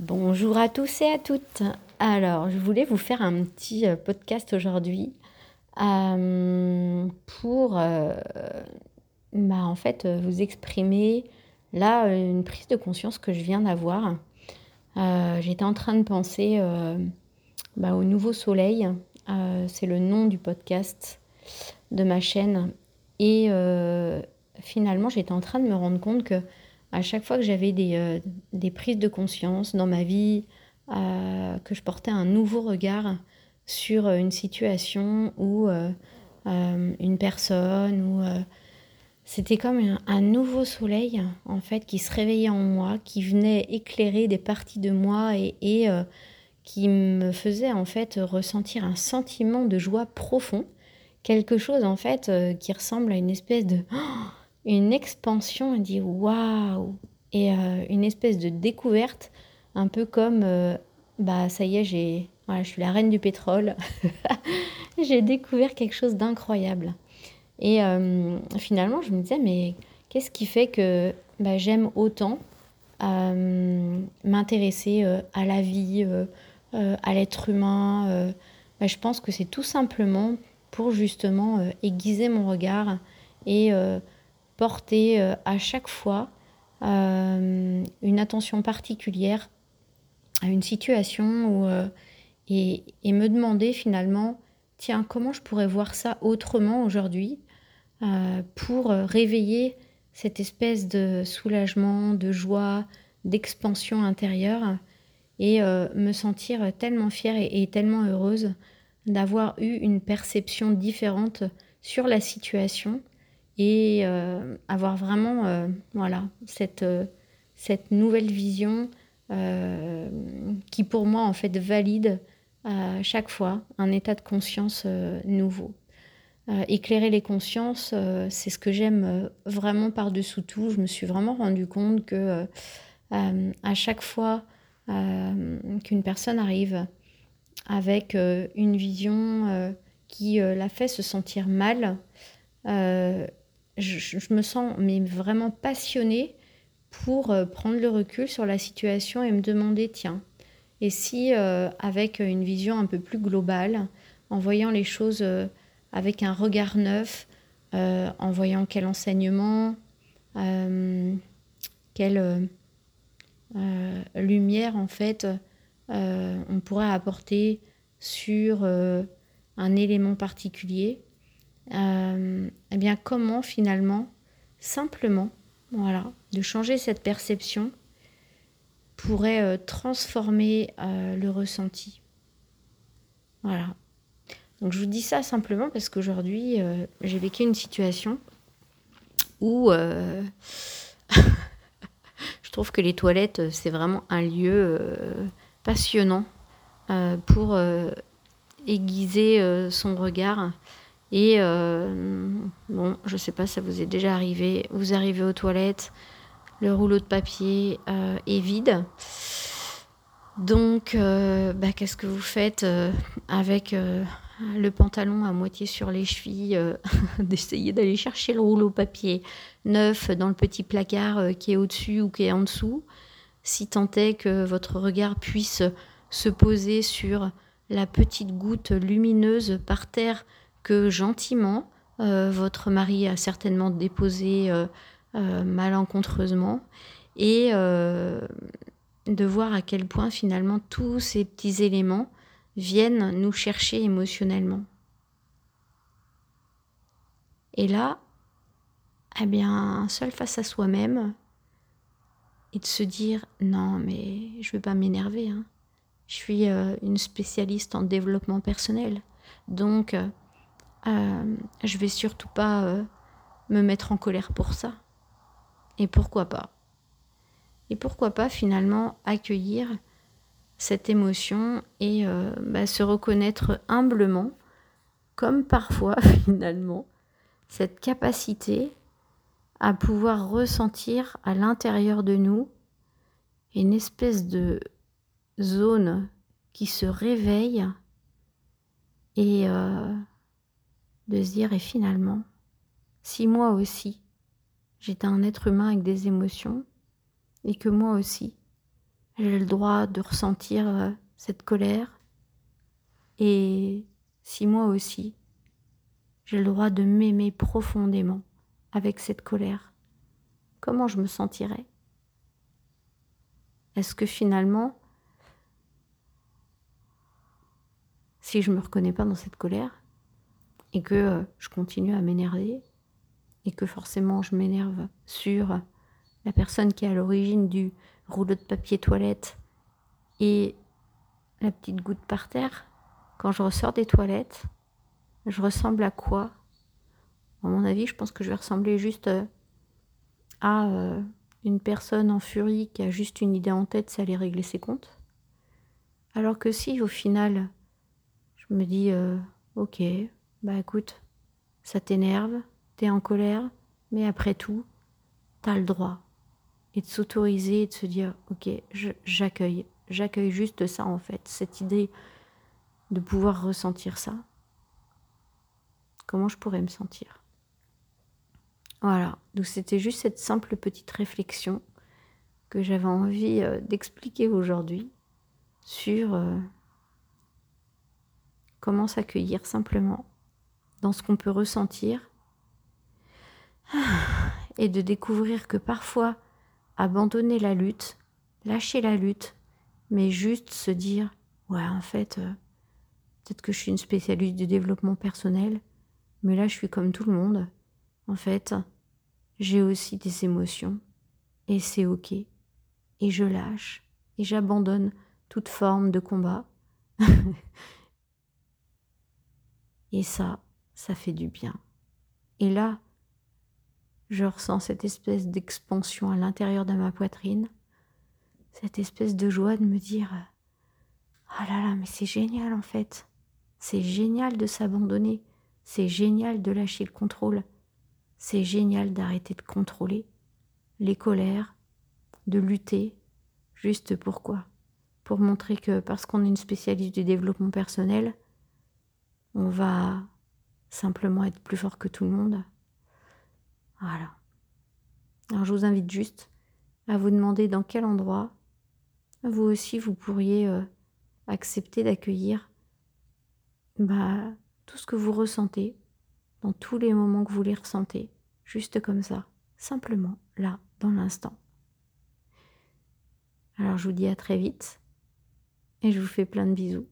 Bonjour à tous et à toutes. Alors, je voulais vous faire un petit euh, podcast aujourd'hui euh, pour, euh, bah, en fait, vous exprimer là une prise de conscience que je viens d'avoir. J'étais en train de penser bah, au nouveau soleil. C'est le nom du podcast de ma chaîne. Et finalement, j'étais en train de me rendre compte que à chaque fois que j'avais des, des, prises de conscience dans ma vie, euh, que je portais un nouveau regard sur euh, une situation ou une personne, ou c'était comme un, nouveau soleil en fait qui se réveillait en moi, qui venait éclairer des parties de moi et, qui me faisait en fait ressentir un sentiment de joie profond, quelque chose en fait qui ressemble à une espèce de une expansion. Et dit waouh et euh, une espèce de découverte un peu comme euh, bah ça y est j'ai voilà, je suis la reine du pétrole. J'ai découvert quelque chose d'incroyable. Et euh, finalement je me disais mais qu'est-ce qui fait que bah, j'aime autant m'intéresser à la vie à l'être humain bah, je pense que c'est tout simplement pour justement aiguiser mon regard et porter à chaque fois euh, une attention particulière à une situation euh, et, me demander finalement, tiens, comment je pourrais voir ça autrement aujourd'hui pour réveiller cette espèce de soulagement, de joie, d'expansion intérieure et me sentir tellement fière et tellement heureuse d'avoir eu une perception différente sur la situation et euh, avoir vraiment euh, voilà, cette, euh, cette nouvelle vision qui pour moi en fait valide à chaque fois un état de conscience nouveau. éclairer les consciences, c'est ce que j'aime vraiment par-dessous tout. Je me suis vraiment rendu compte que à chaque fois qu'une personne arrive avec une vision qui la fait se sentir mal, je, me sens mais vraiment passionnée pour euh, prendre le recul sur la situation et me demander, tiens, et si euh, avec une vision un peu plus globale, en voyant les choses euh, avec un regard neuf, en voyant quel enseignement, quelle lumière en fait on pourrait apporter sur un élément particulier, euh, eh bien comment finalement, simplement, voilà, de changer cette perception pourrait euh, transformer euh, le ressenti? Voilà. Donc je vous dis ça simplement parce qu'aujourd'hui, j'ai vécu une situation où je trouve que les toilettes, c'est vraiment un lieu passionnant pour aiguiser son regard et euh, bon, je sais pas, ça vous est déjà arrivé. Vous arrivez aux toilettes, le rouleau de papier euh, est vide. Donc, euh, bah, qu'est-ce que vous faites avec le pantalon à moitié sur les chevilles D'essayer d'aller chercher le rouleau papier neuf dans le petit placard qui est au-dessus ou qui est en dessous, si tant est que votre regard puisse se poser sur la petite goutte lumineuse par terre que gentiment, euh, votre mari a certainement déposé euh, euh, malencontreusement, et de voir à quel point finalement tous ces petits éléments viennent nous chercher émotionnellement. Et là, eh bien, seul face à soi-même, et de se dire non, mais je ne veux pas m'énerver. Hein. Je suis une spécialiste en développement personnel. Donc, euh, je vais surtout pas euh, me mettre en colère pour ça. Et pourquoi pas Et pourquoi pas finalement accueillir cette émotion et euh, bah, se reconnaître humblement, comme parfois finalement, cette capacité à pouvoir ressentir à l'intérieur de nous une espèce de zone qui se réveille et de se dire et finalement, si moi aussi j'étais un être humain avec des émotions et que moi aussi j'ai le droit de ressentir euh, cette colère. Et si moi aussi, j'ai le droit de m'aimer profondément avec cette colère, comment je me sentirais? Est-ce que finalement, si je ne me reconnais pas dans cette colère et que euh, je continue à m'énerver et que forcément je m'énerve sur la personne qui est à l'origine du rouleau de papier toilette et la petite goutte par terre, quand je ressors des toilettes, je ressemble à quoi? À mon avis, je pense que je vais ressembler juste euh, à euh, une personne en furie qui a juste une idée en tête, c'est aller régler ses comptes. Alors que si, au final, je me dis, ok, bah écoute, ça t'énerve, t'es en colère, mais après tout, t'as le droit. Et de s'autoriser et de se dire ok j'accueille j'accueille juste ça en fait cette idée de pouvoir ressentir ça. Comment je pourrais me sentir? Voilà donc c'était juste cette simple petite réflexion que j'avais envie euh, d'expliquer aujourd'hui sur euh, comment s'accueillir simplement dans ce qu'on peut ressentir et de découvrir que parfois abandonner la lutte, lâcher la lutte, mais juste se dire, ouais, en fait, euh, peut-être que je suis une spécialiste du développement personnel, mais là, je suis comme tout le monde. En fait, j'ai aussi des émotions, et c'est ok. Et je lâche, et j'abandonne toute forme de combat. et ça, ça fait du bien. Et là, je ressens cette espèce d'expansion à l'intérieur de ma poitrine, cette espèce de joie de me dire Ah là là, mais c'est génial en fait. C'est génial de s'abandonner. C'est génial de lâcher le contrôle. C'est génial d'arrêter de contrôler les colères, de lutter. Juste pourquoi? Pour montrer que parce qu'on est une spécialiste du développement personnel, on va simplement être plus fort que tout le monde voilà. Alors je vous invite juste à vous demander dans quel endroit vous aussi vous pourriez euh, accepter d'accueillir bah, tout ce que vous ressentez dans tous les moments que vous les ressentez, juste comme ça, simplement là, dans l'instant. Alors je vous dis à très vite et je vous fais plein de bisous.